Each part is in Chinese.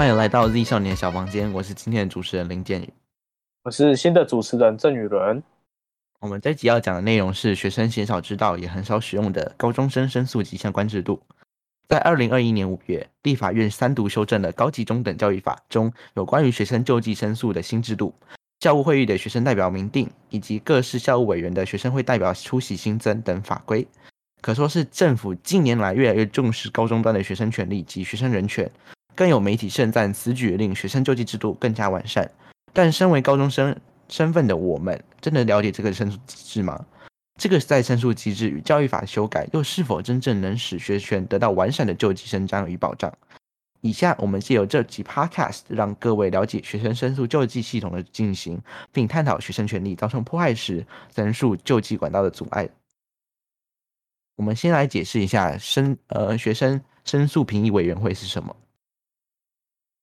欢迎来到 Z 少年小房间，我是今天的主持人林建宇。我是新的主持人郑宇伦。我们这集要讲的内容是学生鲜少知道也很少使用的高中生申诉及相关制度。在二零二一年五月，立法院三读修正了《高级中等教育法》中有关于学生救济申诉的新制度，教务会议的学生代表明定，以及各市校务委员的学生会代表出席新增等法规，可说是政府近年来越来越重视高中端的学生权利及学生人权。更有媒体盛赞此举令学生救济制度更加完善。但身为高中生身份的我们，真的了解这个申诉机制吗？这个再申诉机制与教育法修改，又是否真正能使学权得到完善的救济伸张与保障？以下我们借由这集 Podcast，让各位了解学生申诉救济系统的进行，并探讨学生权利遭受迫害时，申诉救济管道的阻碍。我们先来解释一下申呃学生申诉评议委员会是什么。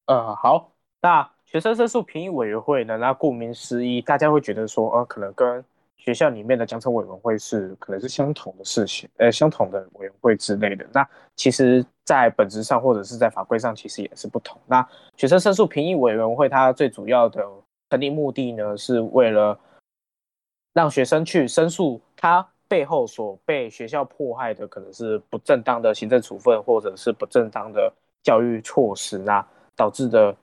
呃，好，那学生申诉评议委员会呢？那顾名思义，大家会觉得说，呃，可能跟学校里面的奖惩委员会是可能是相同的事情，呃，相同的委员会之类的。那其实，在本质上或者是在法规上，其实也是不同。那学生申诉评议委员会它最主要的成立目的呢，是为了让学生去申诉他背后所被学校迫害的，可能是不正当的行政处分，或者是不正当的教育措施那导致的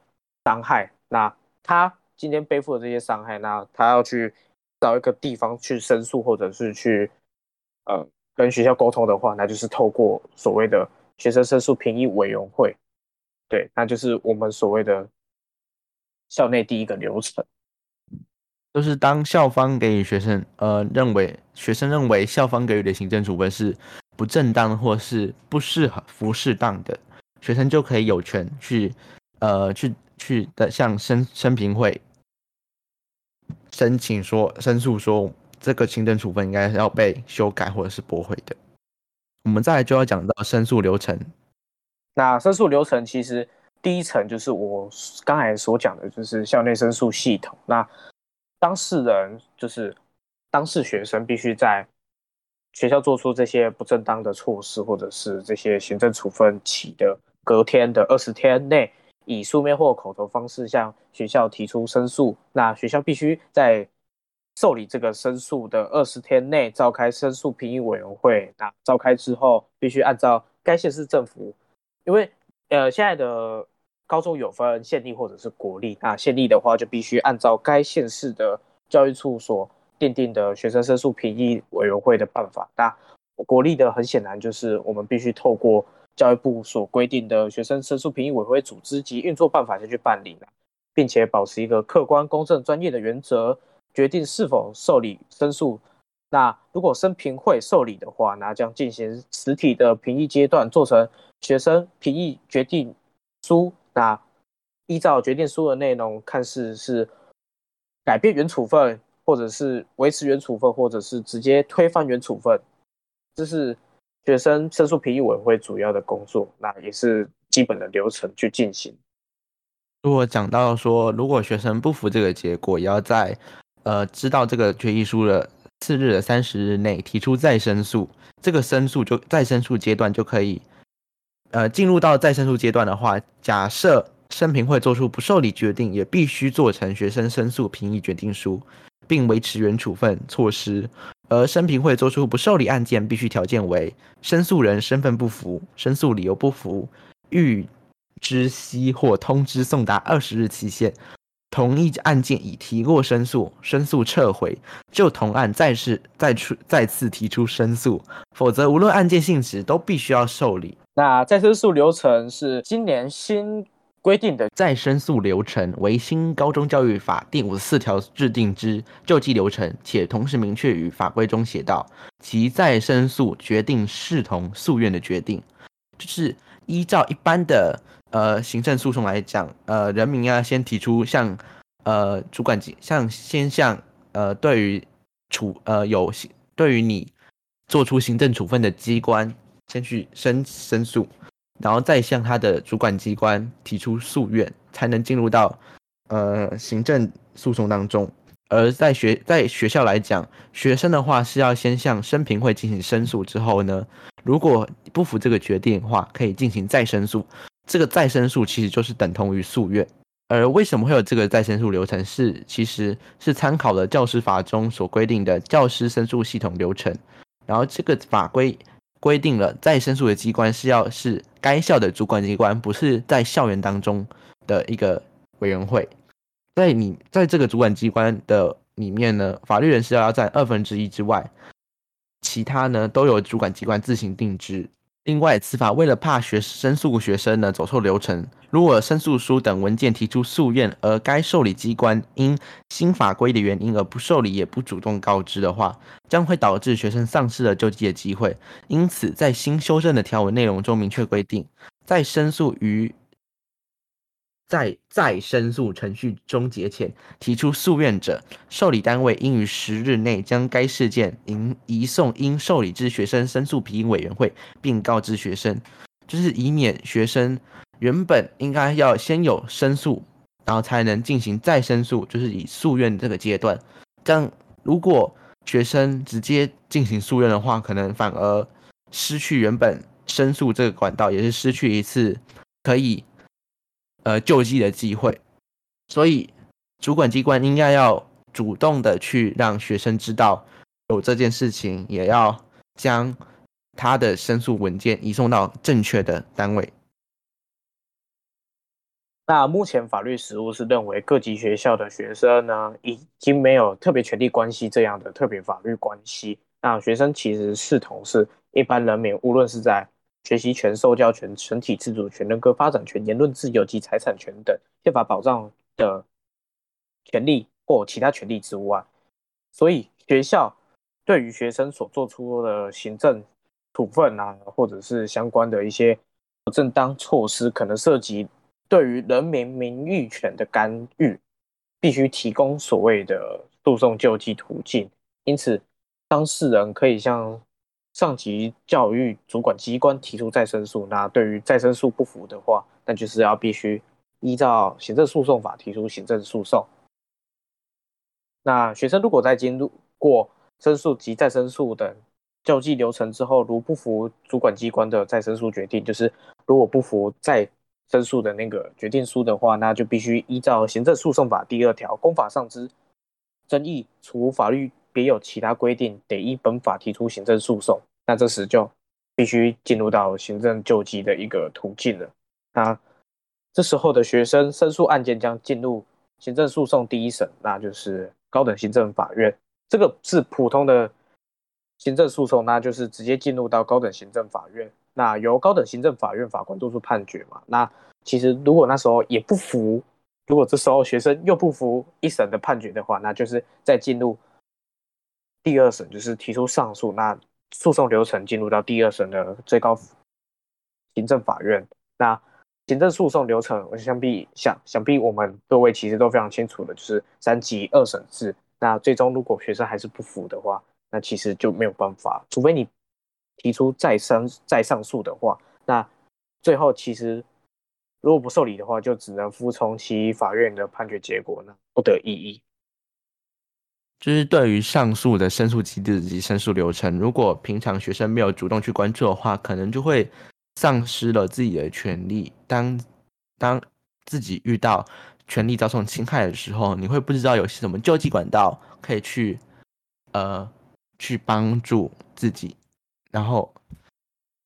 伤害。那他今天背负的这些伤害，那他要去。找一个地方去申诉，或者是去呃跟学校沟通的话，那就是透过所谓的学生申诉评议委员会，对，那就是我们所谓的校内第一个流程，就是当校方给予学生呃认为学生认为校方给予的行政处分是不正当或是不适合不适当的，学生就可以有权去呃去去的向申申评会。申请说申诉说这个行政处分应该是要被修改或者是驳回的。我们再来就要讲到申诉流程。那申诉流程其实第一层就是我刚才所讲的，就是校内申诉系统。那当事人就是当事学生，必须在学校做出这些不正当的措施或者是这些行政处分起的隔天的二十天内。以书面或口头方式向学校提出申诉，那学校必须在受理这个申诉的二十天内召开申诉评议委员会。那召开之后，必须按照该县市政府，因为呃现在的高中有分县立或者是国立，那县立的话就必须按照该县市的教育处所奠定的学生申诉评议委员会的办法。那国立的很显然就是我们必须透过。教育部所规定的学生申诉评议委员会组织及运作办法先去办理并且保持一个客观、公正、专业的原则，决定是否受理申诉。那如果申评会受理的话，那将进行实体的评议阶段，做成学生评议决定书。那依照决定书的内容，看似是改变原处分，或者是维持原处分，或者是直接推翻原处分，这是。学生申诉评议委员会主要的工作，那也是基本的流程去进行。如果讲到说，如果学生不服这个结果，也要在呃知道这个决议书的次日的三十日内提出再申诉，这个申诉就再申诉阶段就可以，呃进入到再申诉阶段的话，假设申评会做出不受理决定，也必须做成学生申诉评议决定书，并维持原处分措施。而申评会作出不受理案件，必须条件为申诉人身份不符、申诉理由不符、欲知悉或通知送达二十日期限，同一案件已提过申诉，申诉撤回，就同案再次再出再次提出申诉，否则无论案件性质都必须要受理。那再申诉流程是今年新。规定的再申诉流程为新高中教育法第五十四条制定之救济流程，且同时明确于法规中写道，其再申诉决定视同诉愿的决定，就是依照一般的呃行政诉讼来讲，呃人民要先提出向呃主管机，向先向呃对于处呃有对于你做出行政处分的机关先去申申诉。然后再向他的主管机关提出诉愿，才能进入到呃行政诉讼当中。而在学在学校来讲，学生的话是要先向申评会进行申诉，之后呢，如果不服这个决定的话，可以进行再申诉。这个再申诉其实就是等同于诉愿。而为什么会有这个再申诉流程？是其实是参考了教师法中所规定的教师申诉系统流程。然后这个法规规定了再申诉的机关是要是该校的主管机关，不是在校园当中的一个委员会。在你在这个主管机关的里面呢，法律人士要占二分之一之外，其他呢都由主管机关自行定制。另外，此法为了怕学生诉学生呢走错流程，如果申诉书等文件提出诉愿，而该受理机关因新法规的原因而不受理，也不主动告知的话，将会导致学生丧失了救济的机会。因此，在新修正的条文内容中明确规定，在申诉于在再申诉程序终结前提出诉愿者，受理单位应于十日内将该事件应移送应受理之学生申诉评议委员会，并告知学生，就是以免学生原本应该要先有申诉，然后才能进行再申诉，就是以诉愿这个阶段。这样如果学生直接进行诉愿的话，可能反而失去原本申诉这个管道，也是失去一次可以。呃，救济的机会，所以主管机关应该要主动的去让学生知道有这件事情，也要将他的申诉文件移送到正确的单位。那目前法律实务是认为各级学校的学生呢，已经没有特别权利关系这样的特别法律关系。那学生其实视同是一般人民，无论是在。学习权、受教权、身体自主权、人格发展权、言论自由及财产权等宪法保障的权利或其他权利之外，所以学校对于学生所做出的行政处分啊，或者是相关的一些不正当措施，可能涉及对于人民名誉权的干预，必须提供所谓的诉讼救济途径。因此，当事人可以向。上级教育主管机关提出再申诉，那对于再申诉不服的话，那就是要必须依照行政诉讼法提出行政诉讼。那学生如果在经过申诉及再申诉等救济流程之后，如不服主管机关的再申诉决定，就是如果不服再申诉的那个决定书的话，那就必须依照行政诉讼法第二条公法上之争议，除法律。别有其他规定，得依本法提出行政诉讼，那这时就必须进入到行政救济的一个途径了。那这时候的学生申诉案件将进入行政诉讼第一审，那就是高等行政法院。这个是普通的行政诉讼，那就是直接进入到高等行政法院，那由高等行政法院法官做出判决嘛。那其实如果那时候也不服，如果这时候学生又不服一审的判决的话，那就是再进入。第二审就是提出上诉，那诉讼流程进入到第二审的最高行政法院。那行政诉讼流程，我想必想想必我们各位其实都非常清楚的，就是三级二审制。那最终如果学生还是不服的话，那其实就没有办法，除非你提出再上再上诉的话，那最后其实如果不受理的话，就只能服从其法院的判决结果，那不得异议。就是对于上诉的申诉机制及申诉流程，如果平常学生没有主动去关注的话，可能就会丧失了自己的权利。当当自己遇到权利遭受侵害的时候，你会不知道有些什么救济管道可以去呃去帮助自己。然后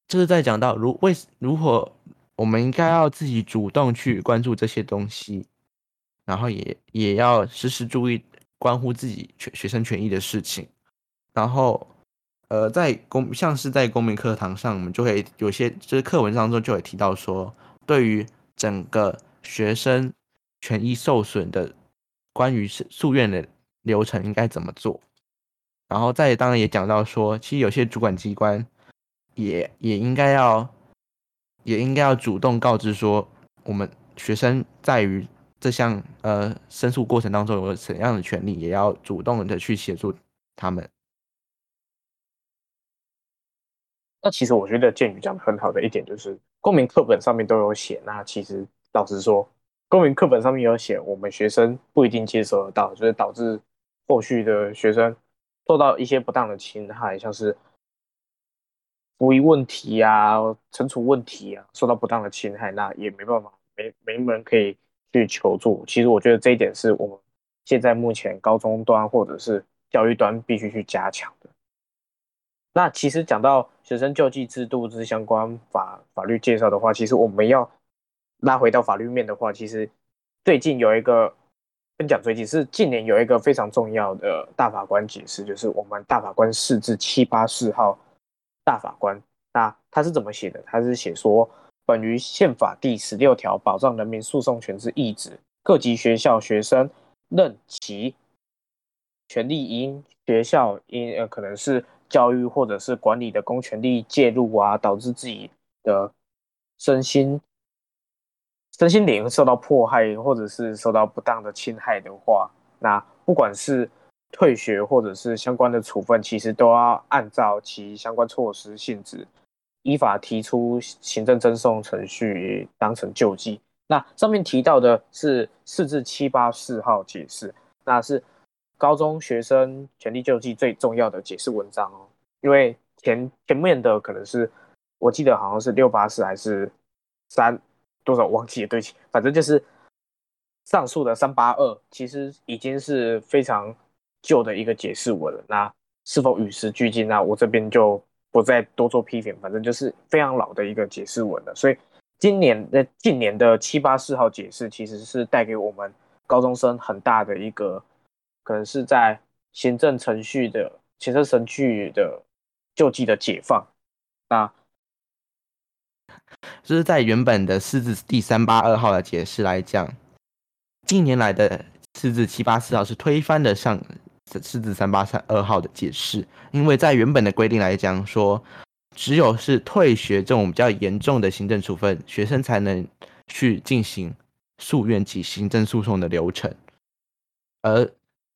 这是在讲到如为如何我们应该要自己主动去关注这些东西，然后也也要时时注意。关乎自己学学生权益的事情，然后，呃，在公像是在公民课堂上，我们就会有些就是课文当中就会提到说，对于整个学生权益受损的关于诉诉愿的流程应该怎么做，然后再当然也讲到说，其实有些主管机关也也应该要也应该要主动告知说，我们学生在于。这项呃申诉过程当中有怎样的权利，也要主动的去协助他们。那其实我觉得建宇讲的很好的一点就是，公民课本上面都有写。那其实老实说，公民课本上面有写，我们学生不一定接受得到，就是导致后续的学生受到一些不当的侵害，像是服役问题啊、惩处问题啊受到不当的侵害，那也没办法，没没人可以去求助。其实我觉得这一点是我们现在目前高中端或者是教育端必须去加强的。那其实讲到学生救济制度之相关法法律介绍的话，其实我们要拉回到法律面的话，其实最近有一个跟讲最近是近年有一个非常重要的大法官解释，就是我们大法官四至七八四号大法官。那他是怎么写的？他是写说，本于宪法第十六条保障人民诉讼权之意旨，各级学校学生任其权利因学校因呃可能是。教育或者是管理的公权力介入啊，导致自己的身心身心灵受到迫害，或者是受到不当的侵害的话，那不管是退学或者是相关的处分，其实都要按照其相关措施性质，依法提出行政赠送程序，当成救济。那上面提到的是四至七八四号解释，那是。高中学生权利救济最重要的解释文章哦，因为前前面的可能是我记得好像是六八四还是三多少忘记了，对不起，反正就是上述的三八二其实已经是非常旧的一个解释文了。那是否与时俱进？那我这边就不再多做批评，反正就是非常老的一个解释文了。所以今年的近年的七八四号解释，其实是带给我们高中生很大的一个。可能是在行政程序的行政程序的救济的解放，那就是在原本的四字第三八二号的解释来讲，近年来的四字七八四号是推翻的上四字三八三二号的解释，因为在原本的规定来讲说，只有是退学这种比较严重的行政处分，学生才能去进行诉愿及行政诉讼的流程，而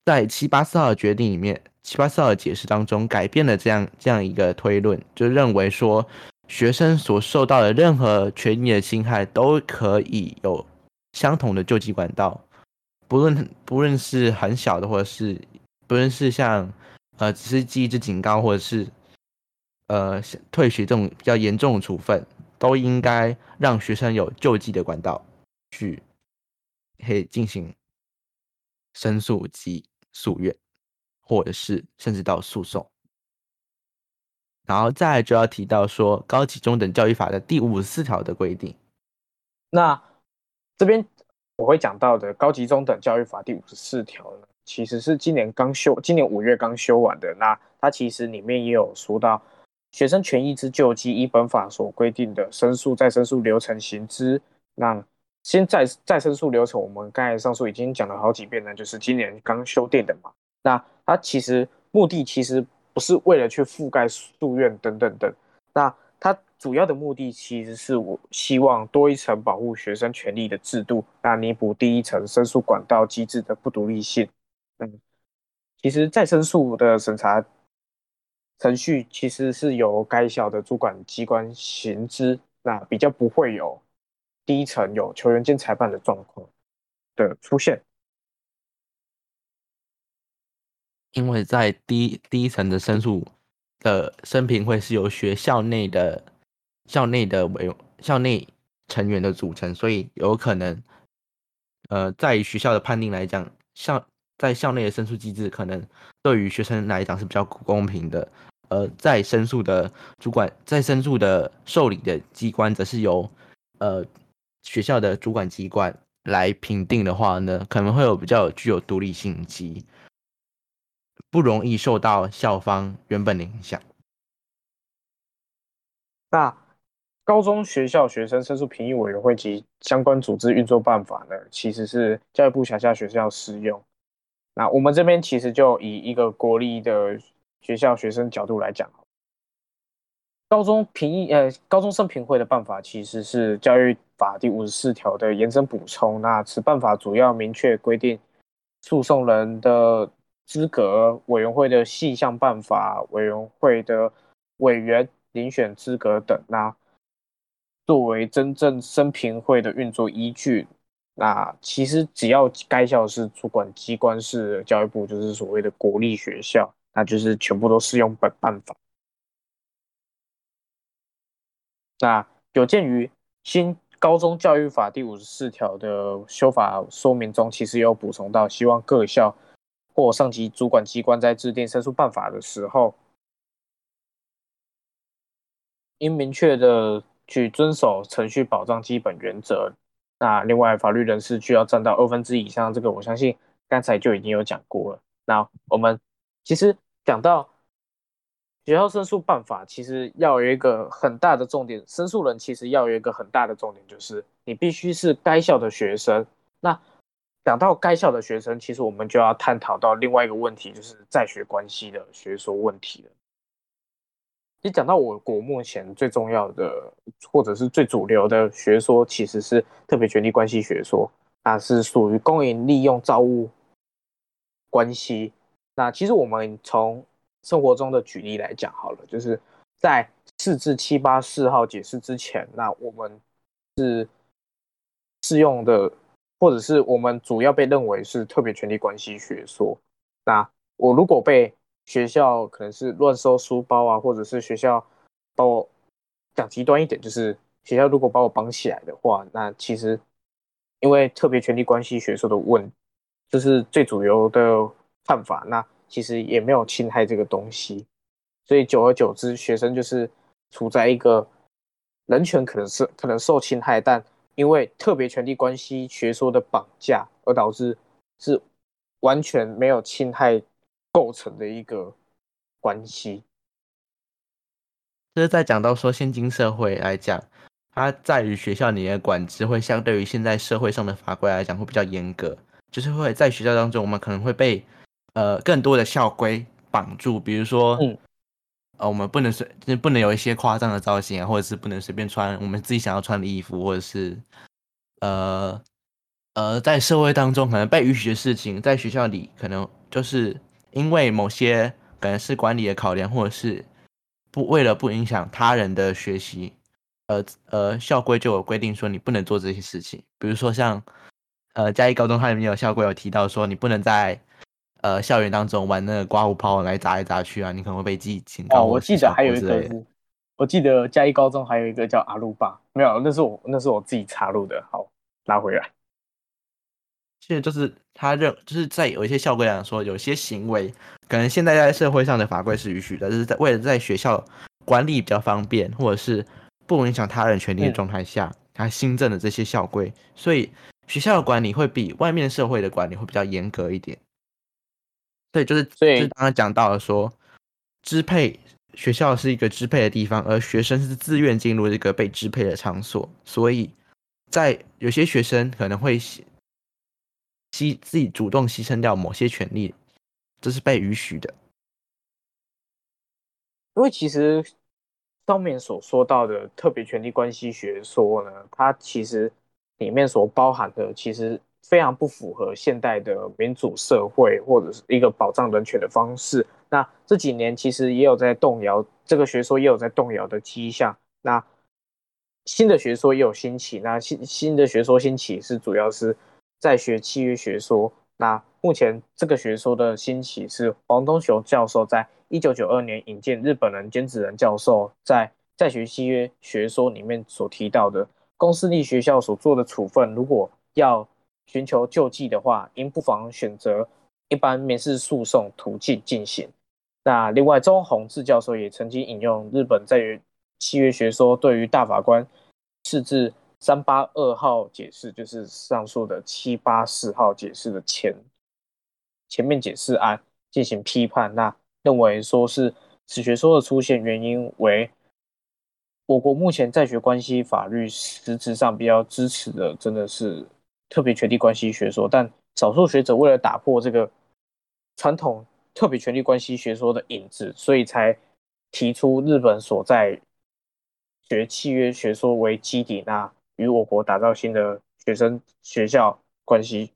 在七八四号的决定里面，七八四号的解释当中改变了这样这样一个推论，就认为说学生所受到的任何权益的侵害都可以有相同的救济管道，不论不论是很小的，或者是不论是像呃只是记一支警告，或者是呃退学这种比较严重的处分，都应该让学生有救济的管道去可以进行申诉及。诉愿，或者是甚至到诉讼，然后再就要提到说《高级中等教育法》的第五十四条的规定。那这边我会讲到的《高级中等教育法》第五十四条呢，其实是今年刚修，今年五月刚修完的。那它其实里面也有说到学生权益之救济，一本法所规定的申诉再申诉流程行之。那先再再申诉流程，我们刚才上述已经讲了好几遍了，就是今年刚修订的嘛。那它其实目的其实不是为了去覆盖诉愿等等等，那它主要的目的其实是我希望多一层保护学生权利的制度，那弥补第一层申诉管道机制的不独立性。嗯，其实再申诉的审查程序其实是由该校的主管机关行之，那比较不会有。第一层有球员兼裁判的状况的出现，因为在第第一层的申诉的申评会是由学校内的校内的委校内成员的组成，所以有可能，呃，在学校的判定来讲，校在校内的申诉机制可能对于学生来讲是比较不公平的，而在申诉的主管在申诉的受理的机关则是由呃。学校的主管机关来评定的话呢，可能会有比较具有独立性及不容易受到校方原本的影响。那高中学校学生申诉评议委员会及相关组织运作办法呢，其实是教育部辖下学校适用。那我们这边其实就以一个国立的学校学生角度来讲。高中评议呃，高中生评会的办法其实是教育法第五十四条的延伸补充。那此办法主要明确规定诉讼人的资格、委员会的细项办法、委员会的委员遴选资格等。那作为真正生评会的运作依据，那其实只要该校是主管机关是教育部，就是所谓的国立学校，那就是全部都适用本办法。那有鉴于新高中教育法第五十四条的修法说明中，其实有补充到，希望各校或上级主管机关在制定申诉办法的时候，应明确的去遵守程序保障基本原则。那另外，法律人士需要占到二分之一以上，这个我相信刚才就已经有讲过了。那我们其实讲到。学校申诉办法其实要有一个很大的重点，申诉人其实要有一个很大的重点，就是你必须是该校的学生。那讲到该校的学生，其实我们就要探讨到另外一个问题，就是在学关系的学说问题了。你讲到我国目前最重要的或者是最主流的学说，其实是特别权利关系学说，那是属于公营利用造物关系。那其实我们从生活中的举例来讲好了，就是在四至七八四号解释之前，那我们是适用的，或者是我们主要被认为是特别权利关系学说。那我如果被学校可能是乱收书包啊，或者是学校把我讲极端一点，就是学校如果把我绑起来的话，那其实因为特别权利关系学说的问，就是最主流的看法。那其实也没有侵害这个东西，所以久而久之，学生就是处在一个人权可能是可能受侵害，但因为特别权利关系学说的绑架，而导致是完全没有侵害构成的一个关系。就是在讲到说，现今社会来讲，它在于学校里面的管制会相对于现在社会上的法规来讲会比较严格，就是会在学校当中，我们可能会被。呃，更多的校规绑住，比如说，嗯，呃，我们不能随，不能有一些夸张的造型啊，或者是不能随便穿我们自己想要穿的衣服，或者是，呃，呃，在社会当中可能被允许的事情，在学校里可能就是因为某些可能是管理的考量，或者是不为了不影响他人的学习，呃呃，校规就有规定说你不能做这些事情，比如说像，呃，嘉义高中它里面有校规有提到说你不能在呃，校园当中玩那个刮胡泡来砸来砸去啊，你可能会被记警告。哦，我记得还有一个是，我记得嘉义高中还有一个叫阿鲁巴，没有，那是我那是我自己插入的。好，拉回来。现在就是他认，就是在有一些校规上说，有些行为可能现在在社会上的法规是允许的，就是在为了在学校管理比较方便，或者是不影响他人权利的状态下，他新增的这些校规，所以学校的管理会比外面社会的管理会比较严格一点。对，就是就是刚刚讲到了说，支配学校是一个支配的地方，而学生是自愿进入这个被支配的场所，所以在有些学生可能会牺自己主动牺牲掉某些权利，这是被允许的。因为其实上面所说到的特别权利关系学说呢，它其实里面所包含的其实。非常不符合现代的民主社会或者是一个保障人权的方式。那这几年其实也有在动摇这个学说，也有在动摇的迹象。那新的学说也有兴起。那新新的学说兴起是主要是在学契约学说。那目前这个学说的兴起是黄东雄教授在一九九二年引荐日本人兼子人教授在在学契约学说里面所提到的公私立学校所做的处分，如果要寻求救济的话，应不妨选择一般民事诉讼途径进行。那另外，周宏志教授也曾经引用日本在于契约学说对于大法官释字三八二号解释，就是上述的七八四号解释的前前面解释案进行批判。那认为说是此学说的出现原因为我国目前在学关系法律实质上比较支持的，真的是。特别权利关系学说，但少数学者为了打破这个传统特别权利关系学说的影子，所以才提出日本所在学契约学说为基底，那与我国打造新的学生学校关系。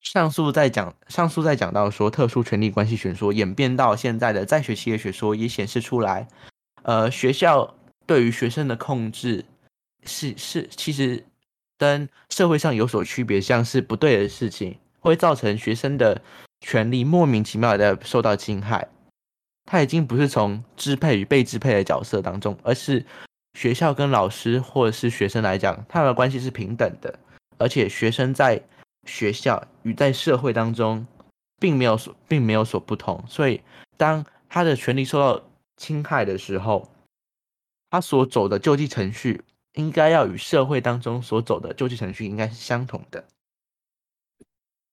上述在讲，上述在讲到说特殊权利关系学说演变到现在的在学契约学说，也显示出来，呃，学校对于学生的控制是是其实。跟社会上有所区别，像是不对的事情，会造成学生的权利莫名其妙的受到侵害。他已经不是从支配与被支配的角色当中，而是学校跟老师或者是学生来讲，他们的关系是平等的，而且学生在学校与在社会当中并没有所并没有所不同，所以当他的权利受到侵害的时候，他所走的救济程序应该要与社会当中所走的救济程序应该是相同的。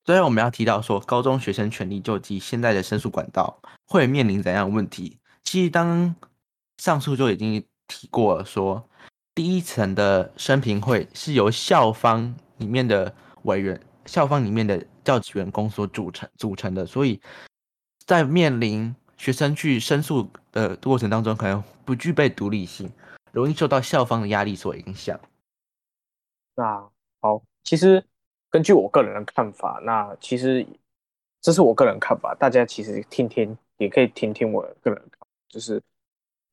所以我们要提到说，高中学生权利救济现在的申诉管道会面临怎样的问题？其实当上述就已经提过了，说第一层的生评会是由校方里面的委员、校方里面的教职员工所组成组成的，所以在面临学生去申诉的过程当中，可能不具备独立性，容易受到校方的压力所影响。那好，其实。根据我个人的看法，那其实这是我个人看法，大家其实听听也可以听听我个人。就是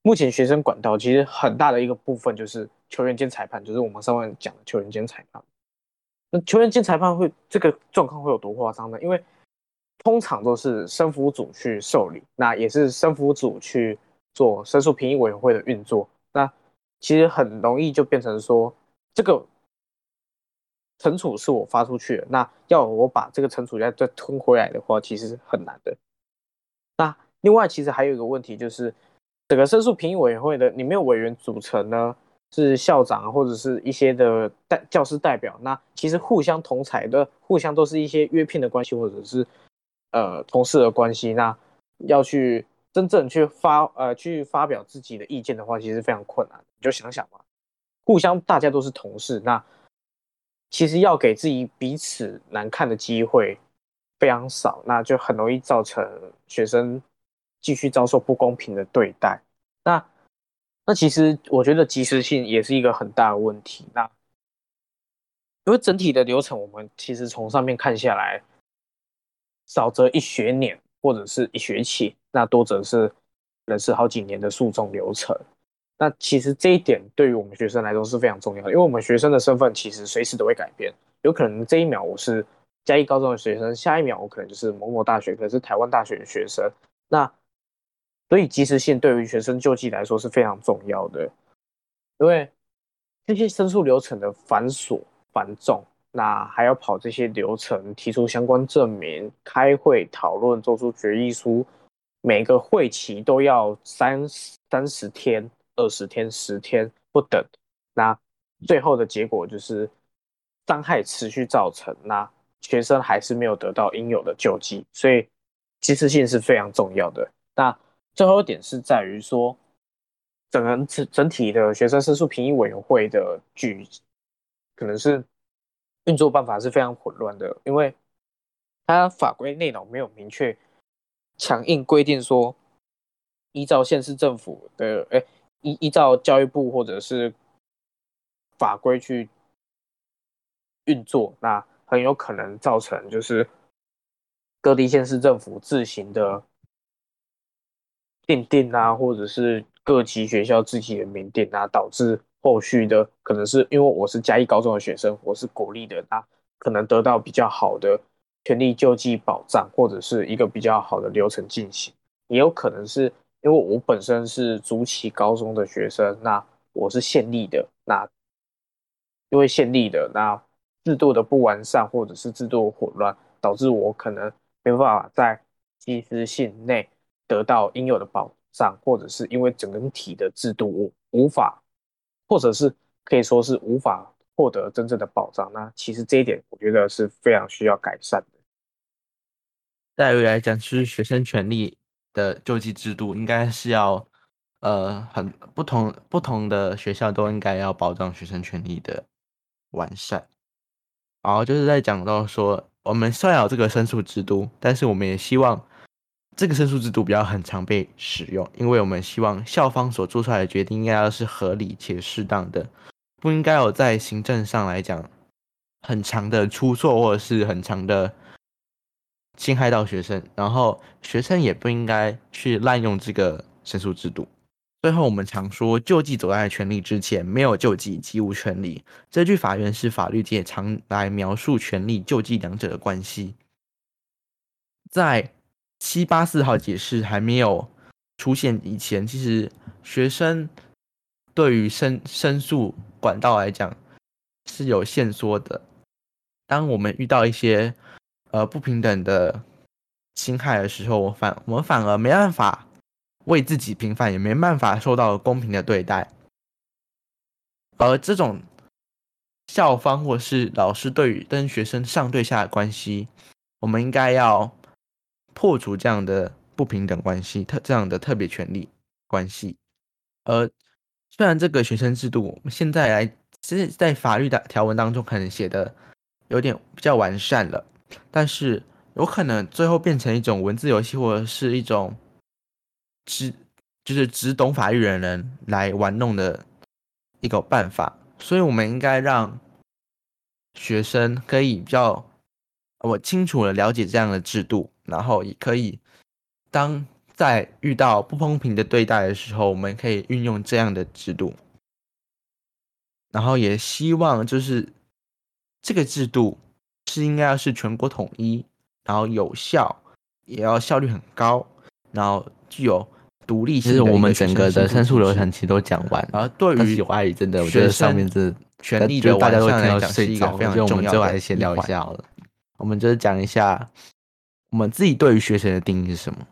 目前学生管道其实很大的一个部分就是球员兼裁判，就是我们上面讲的球员兼裁判。那球员兼裁判会这个状况会有多夸张呢？因为通常都是申服组去受理，那也是申服组去做申诉评议委员会的运作。那其实很容易就变成说这个。惩处是我发出去的，那要我把这个惩处再再吞回来的话，其实很难的。那另外，其实还有一个问题就是，整个申诉评议委员会的里面委员组成呢，是校长或者是一些的代教师代表。那其实互相同才的，互相都是一些约聘的关系，或者是呃同事的关系。那要去真正去发呃去发表自己的意见的话，其实非常困难。你就想想嘛，互相大家都是同事，那。其实要给自己彼此难看的机会非常少，那就很容易造成学生继续遭受不公平的对待。那那其实我觉得及时性也是一个很大的问题。那因为整体的流程，我们其实从上面看下来，少则一学年或者是一学期，那多则是能是好几年的诉讼流程。那其实这一点对于我们学生来说是非常重要的，因为我们学生的身份其实随时都会改变，有可能这一秒我是嘉义高中的学生，下一秒我可能就是某某大学，可能是台湾大学的学生。那所以及时性对于学生救济来说是非常重要的，因为这些申诉流程的繁琐繁重，那还要跑这些流程，提出相关证明，开会讨论，做出决议书，每个会期都要三三十天。二十天、十天不等，那最后的结果就是伤害持续造成，那学生还是没有得到应有的救济，所以及时性是非常重要的。那最后一点是在于说，整个整整体的学生申诉评议委员会的举，可能是运作办法是非常混乱的，因为它法规内容没有明确强硬规定说，依照县市政府的哎。依依照教育部或者是法规去运作，那很有可能造成就是各地县市政府自行的定定啊，或者是各级学校自己的名定啊，导致后续的可能是因为我是嘉义高中的学生，我是国立的，那可能得到比较好的权利救济保障，或者是一个比较好的流程进行，也有可能是。因为我本身是竹崎高中的学生，那我是县立的，那因为县立的那制度的不完善或者是制度混乱，导致我可能没办法在及时性内得到应有的保障，或者是因为整体的制度无无法，或者是可以说是无法获得真正的保障。那其实这一点我觉得是非常需要改善的。在未来讲，是学生权利。的救济制度应该是要，呃，很不同不同的学校都应该要保障学生权利的完善。然后就是在讲到说，我们虽然有这个申诉制度，但是我们也希望这个申诉制度比较很常被使用，因为我们希望校方所做出来的决定应该要是合理且适当的，不应该有在行政上来讲很长的出错或者是很长的。侵害到学生，然后学生也不应该去滥用这个申诉制度。最后，我们常说救济走在权利之前，没有救济即无权利。这句法源是法律界常来描述权利救济两者的关系。在七八四号解释还没有出现以前，其实学生对于申申诉管道来讲是有限缩的。当我们遇到一些呃不平等的侵害的时候，我反我们反而没办法为自己平反，也没办法受到公平的对待。而这种校方或是老师对于跟学生上对下的关系，我们应该要破除这样的不平等关系，特这样的特别权利关系。而虽然这个学生制度现在来，其实在法律的条文当中可能写的有点比较完善了，但是有可能最后变成一种文字游戏，或者是一种只就是只懂法律的人来玩弄的一个办法。所以，我们应该让学生可以比较我清楚的了解这样的制度，然后也可以当。在遇到不公平的对待的时候，我们可以运用这样的制度，然后也希望就是这个制度是应该要是全国统一，然后有效，也要效率很高，然后具有独立性。其实我们整个的申诉流程其实都讲完，然后对于有爱真的，我觉得上面这权利的大家都听到是一个非常重要的。我们还是先聊一下好了，我们就是讲一下我们自己对于学生的定义是什么。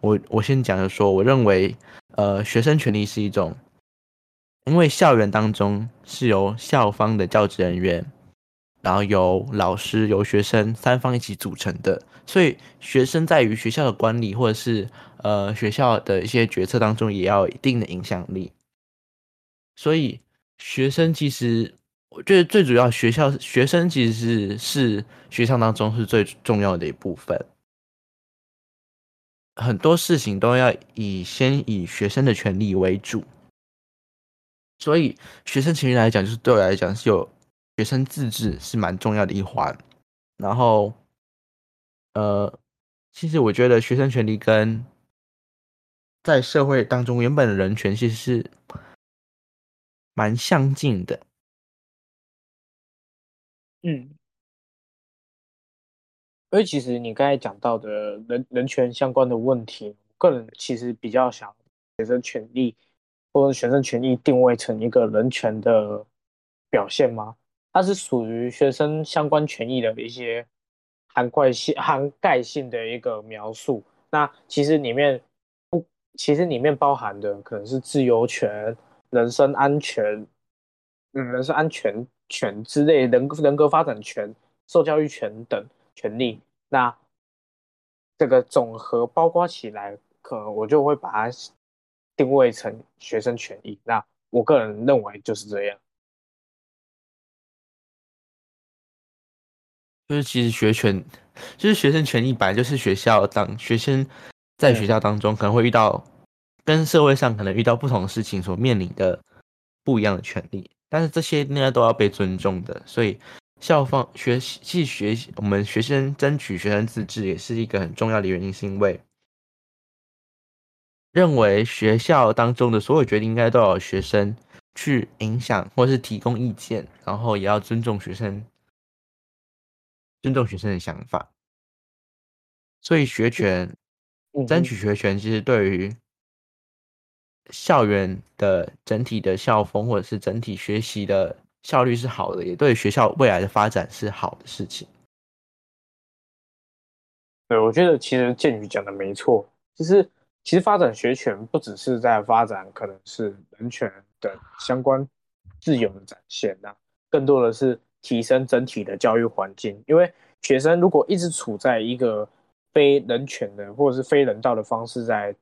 我我先讲的说，我认为，呃，学生权利是一种，因为校园当中是由校方的教职人员，然后由老师、由学生三方一起组成的，所以学生在于学校的管理或者是呃学校的一些决策当中，也要有一定的影响力。所以学生其实，我觉得最主要，学校学生其实是是学校当中是最重要的一部分。很多事情都要以先以学生的权利为主，所以学生权利来讲，就是对我来讲是有学生自治是蛮重要的一环。然后，呃，其实我觉得学生权利跟在社会当中原本的人权其实是蛮相近的。嗯。因为其实你刚才讲到的人人权相关的问题，个人其实比较想学生权利或者学生权益定位成一个人权的表现吗？它是属于学生相关权益的一些涵盖性涵盖性的一个描述。那其实里面不，其实里面包含的可能是自由权、人身安全、嗯，人身安全权之类人人格发展权、受教育权等。权利，那这个总和包括起来，可能我就会把它定位成学生权益。那我个人认为就是这样。就是其实学权，就是学生权益本来就是学校当学生在学校当中可能会遇到跟社会上可能遇到不同的事情所面临的不一样的权利，但是这些应该都要被尊重的，所以。校方学习学习，我们学生争取学生自治也是一个很重要的原因，是因为认为学校当中的所有决定应该都有学生去影响或是提供意见，然后也要尊重学生，尊重学生的想法。所以学权，争取学权，其实对于校园的整体的校风或者是整体学习的。效率是好的，也对学校未来的发展是好的事情。对，我觉得其实建宇讲的没错。其实，其实发展学权不只是在发展可能是人权的相关自由的展现呐，更多的是提升整体的教育环境。因为学生如果一直处在一个非人权的或者是非人道的方式在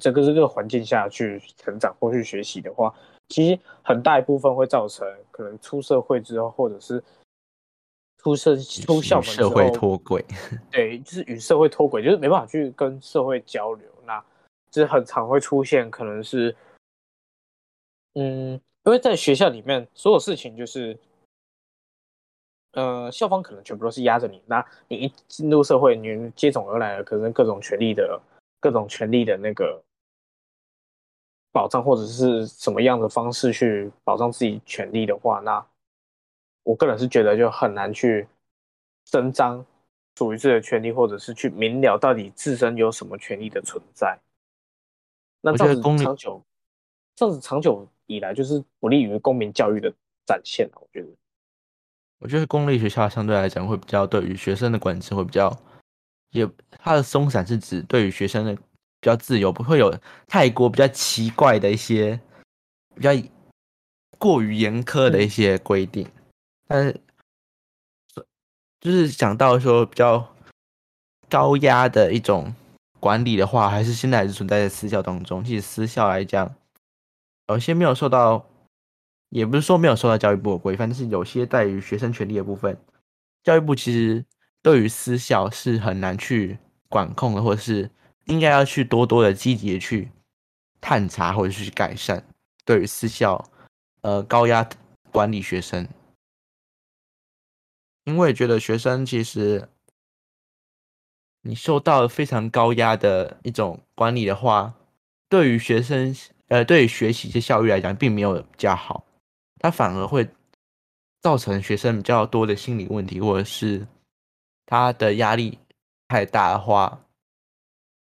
这个这个环境下去成长或去学习的话，其实很大一部分会造成可能出社会之后，或者是出社出校门社会脱轨。对，就是与社会脱轨，就是没办法去跟社会交流。那就是很常会出现，可能是，嗯，因为在学校里面，所有事情就是，呃，校方可能全部都是压着你。那你一进入社会，你接踵而来的可能各种权利的各种权利的那个。保障或者是什么样的方式去保障自己权利的话，那我个人是觉得就很难去伸张属于自己的权利，或者是去明了到底自身有什么权利的存在。那这样子长久这样子长久以来就是不利于公民教育的展现我觉得。我觉得公立学校相对来讲会比较对于学生的管制会比较，也它的松散是指对于学生的比较自由，不会有泰国比较奇怪的一些比较过于严苛的一些规定。但是，就是讲到说比较高压的一种管理的话，还是现在还是存在在私校当中。其实私校来讲，有些没有受到。也不是说没有受到教育部的规范，但是有些在于学生权利的部分，教育部其实对于私校是很难去管控的，或者是应该要去多多的积极的去探查或者是去改善对于私校呃高压管理学生，因为觉得学生其实你受到非常高压的一种管理的话，对于学生呃对于学习这效率来讲，并没有比较好。他反而会造成学生比较多的心理问题，或者是他的压力太大的话，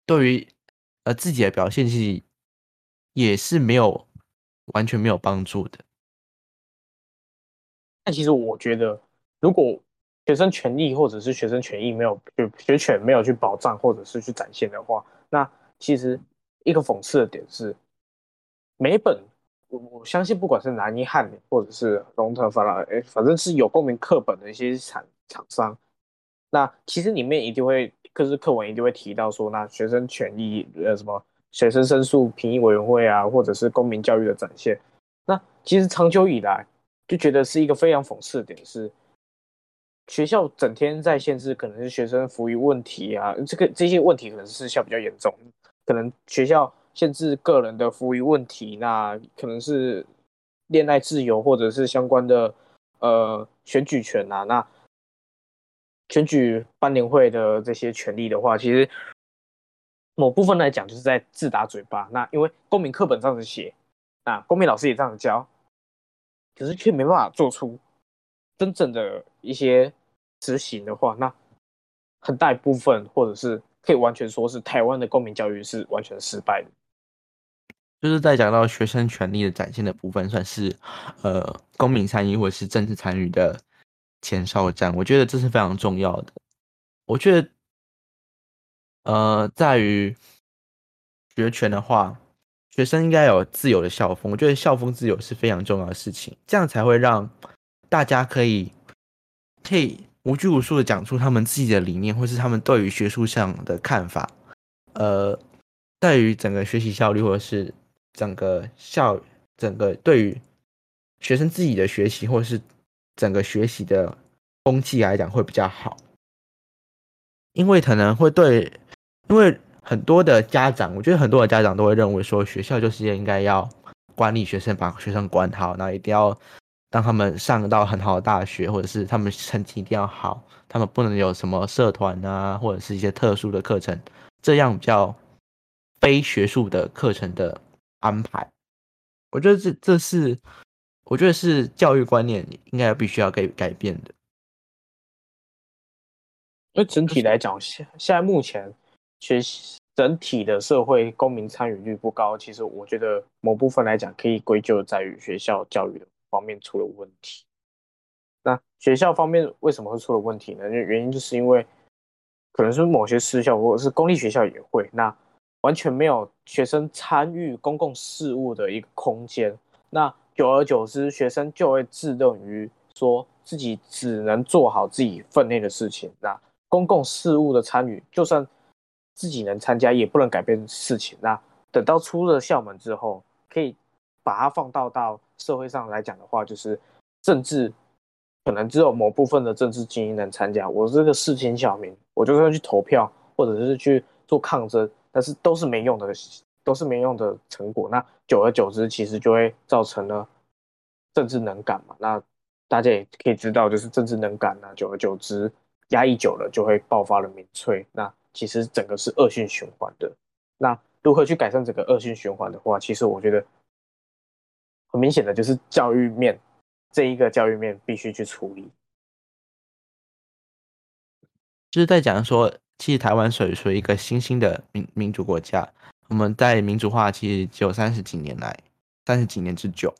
对于呃自己的表现其实也是没有完全没有帮助的。但其实我觉得，如果学生权利或者是学生权益没有就学权没有去保障或者是去展现的话，那其实一个讽刺的点是，每本。我我相信，不管是南一汉或者是龙腾法拉，哎，反正是有公民课本的一些厂厂商，那其实里面一定会，课是课文一定会提到说，那学生权益，呃，什么学生申诉评议委员会啊，或者是公民教育的展现。那其实长久以来就觉得是一个非常讽刺的点是，学校整天在限制，可能是学生福利问题啊，这个这些问题可能是私校比较严重，可能学校。限制个人的服役问题，那可能是恋爱自由，或者是相关的呃选举权啊。那选举班联会的这些权利的话，其实某部分来讲就是在自打嘴巴。那因为公民课本这样子写，那公民老师也这样教，可是却没办法做出真正的一些执行的话，那很大一部分，或者是可以完全说是台湾的公民教育是完全失败的。就是在讲到学生权利的展现的部分，算是呃公民参与或是政治参与的前哨战。我觉得这是非常重要的。我觉得呃，在于学权的话，学生应该有自由的校风。我觉得校风自由是非常重要的事情，这样才会让大家可以可以无拘无束的讲出他们自己的理念，或是他们对于学术上的看法。呃，在于整个学习效率，或者是整个校，整个对于学生自己的学习，或是整个学习的风气来讲，会比较好。因为可能会对，因为很多的家长，我觉得很多的家长都会认为说，学校就是应该要管理学生，把学生管好，然后一定要让他们上到很好的大学，或者是他们成绩一定要好，他们不能有什么社团啊，或者是一些特殊的课程，这样比较非学术的课程的。安排，我觉得这这是，我觉得是教育观念应该要必须要改改变的。因为整体来讲，现现在目前学习整体的社会公民参与率不高，其实我觉得某部分来讲可以归咎在于学校教育的方面出了问题。那学校方面为什么会出了问题呢？原因就是因为可能是某些私校或者是公立学校也会那。完全没有学生参与公共事务的一个空间，那久而久之，学生就会自认于说自己只能做好自己分内的事情。那公共事务的参与，就算自己能参加，也不能改变事情。那等到出了校门之后，可以把它放到到社会上来讲的话，就是政治可能只有某部分的政治精英能参加。我这个市井小民，我就算去投票，或者是去做抗争。但是都是没用的，都是没用的成果。那久而久之，其实就会造成了政治能感嘛。那大家也可以知道，就是政治能感啊，久而久之压抑久了，就会爆发了民粹。那其实整个是恶性循环的。那如何去改善整个恶性循环的话，其实我觉得很明显的就是教育面这一个教育面必须去处理。就是在讲说。其实台湾属于属于一个新兴的民民主国家，我们在民主化其实只有三十几年来，三十几年之久。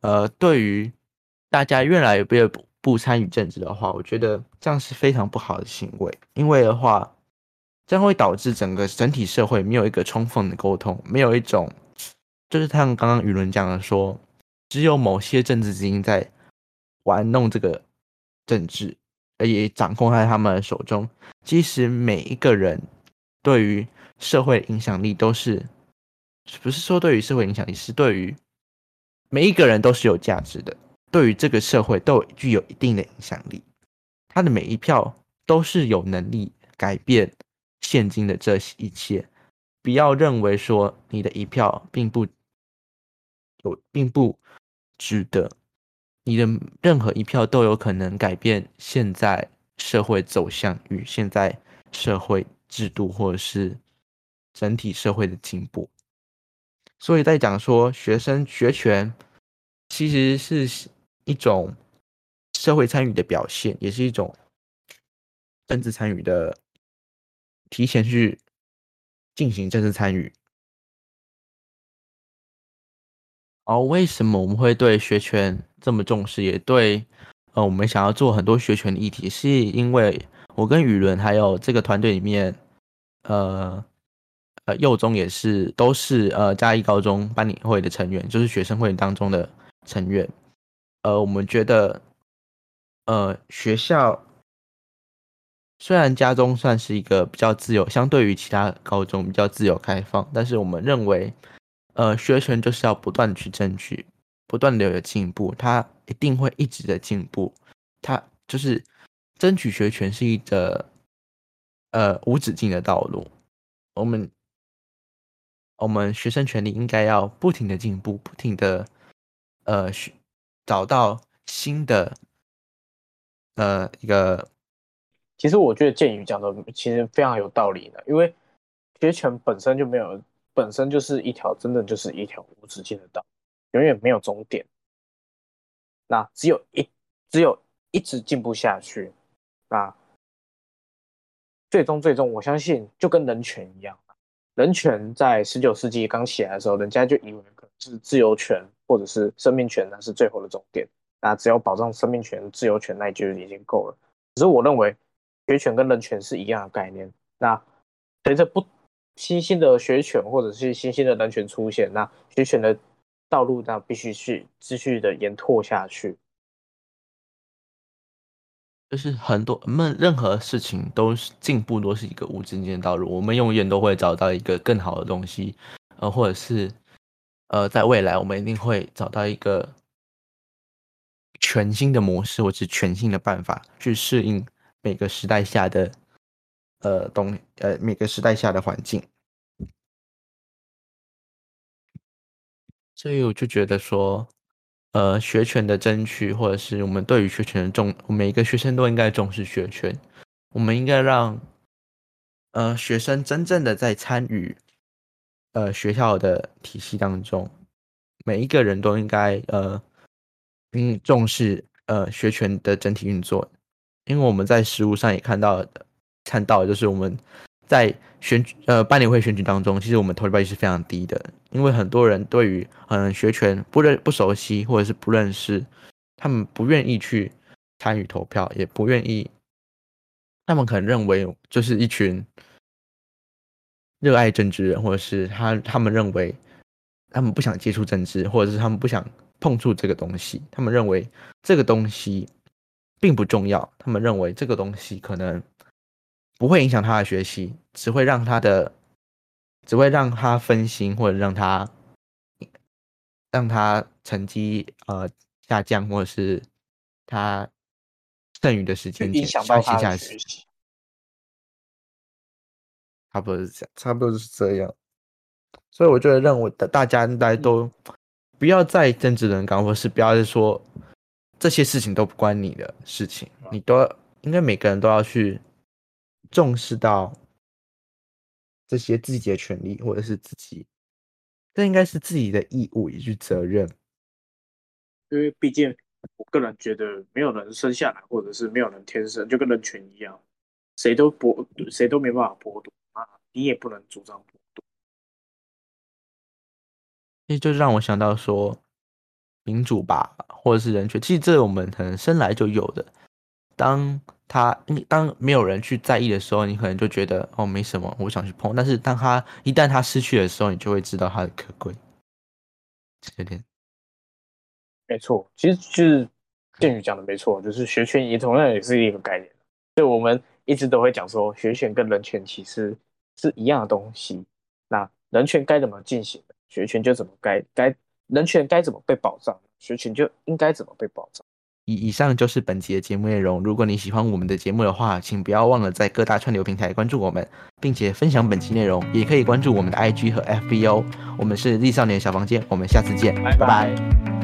呃，对于大家越来越不不参与政治的话，我觉得这样是非常不好的行为，因为的话，这样会导致整个整体社会没有一个充分的沟通，没有一种，就是像刚刚舆论讲的说，只有某些政治精英在玩弄这个政治，而也掌控在他们手中。其实每一个人对于社会影响力都是，不是说对于社会影响力，是对于每一个人都是有价值的，对于这个社会都具有一定的影响力。他的每一票都是有能力改变现今的这一切。不要认为说你的一票并不有，并不值得，你的任何一票都有可能改变现在。社会走向与现在社会制度，或者是整体社会的进步，所以在讲说学生学权，其实是一种社会参与的表现，也是一种政治参与的提前去进行政治参与。而为什么我们会对学权这么重视？也对。呃，我们想要做很多学权的议题，是因为我跟雨伦还有这个团队里面，呃呃，幼中也是都是呃嘉义高中班领会的成员，就是学生会当中的成员。呃，我们觉得，呃，学校虽然家中算是一个比较自由，相对于其他高中比较自由开放，但是我们认为，呃，学权就是要不断去争取。不断的有进步，他一定会一直的进步。他就是争取学权是一个呃无止境的道路。我们我们学生权利应该要不停的进步，不停的呃找到新的呃一个。其实我觉得建宇讲的其实非常有道理的，因为学权本身就没有，本身就是一条真的就是一条无止境的道。永远没有终点，那只有一只有一直进步下去，那最终最终，我相信就跟人权一样，人权在十九世纪刚起来的时候，人家就以为可能是自由权或者是生命权，那是最后的终点，那只要保障生命权、自由权，那就已经够了。只是我认为，学权跟人权是一样的概念，那随着不新兴的学权或者是新兴的人权出现，那学权的。道路那必须去继续的延拓下去，就是很多我们任何事情都是进步，都是一个无止境的道路。我们永远都会找到一个更好的东西，呃，或者是呃，在未来我们一定会找到一个全新的模式，或是全新的办法去适应每个时代下的呃东呃每个时代下的环境。所以我就觉得说，呃，学权的争取，或者是我们对于学权的重，每一个学生都应该重视学权。我们应该让，呃，学生真正的在参与，呃，学校的体系当中，每一个人都应该，呃，嗯，重视，呃，学权的整体运作。因为我们在实务上也看到，看到就是我们。在选举呃班联会选举当中，其实我们投票率是非常低的，因为很多人对于嗯学权不认不熟悉或者是不认识，他们不愿意去参与投票，也不愿意，他们可能认为就是一群热爱政治人，或者是他他们认为他们不想接触政治，或者是他们不想碰触这个东西，他们认为这个东西并不重要，他们认为这个东西可能。不会影响他的学习，只会让他的，只会让他分心，或者让他，让他成绩呃下降，或者是他剩余的时间影响到他的学习。差不多是这样，差不多是这样。所以我就认为的，大家应该都不要再政治人刚，或是不要再说这些事情都不关你的事情，你都要应该每个人都要去。重视到这些自己的权利，或者是自己，这应该是自己的义务也是责任。因为毕竟，我个人觉得，没有人生下来，或者是没有人天生就跟人权一样，谁都剥，谁都没办法剥夺啊，你也不能主张剥夺。那就让我想到说，民主吧，或者是人权，其实这我们可能生来就有的。当他当没有人去在意的时候，你可能就觉得哦没什么，我想去碰。但是当他一旦他失去的时候，你就会知道他的可贵。有点，没错，其实就是建宇讲的没错，就是学权也同样也是一个概念。所以我们一直都会讲说，学权跟人权其实是一样的东西。那人权该怎么进行，学权就怎么该该人权该怎么被保障，学权就应该怎么被保障。以以上就是本集的节目内容。如果你喜欢我们的节目的话，请不要忘了在各大串流平台关注我们，并且分享本期内容，也可以关注我们的 IG 和 FB 哦。我们是 Z 少年小房间，我们下次见，拜拜。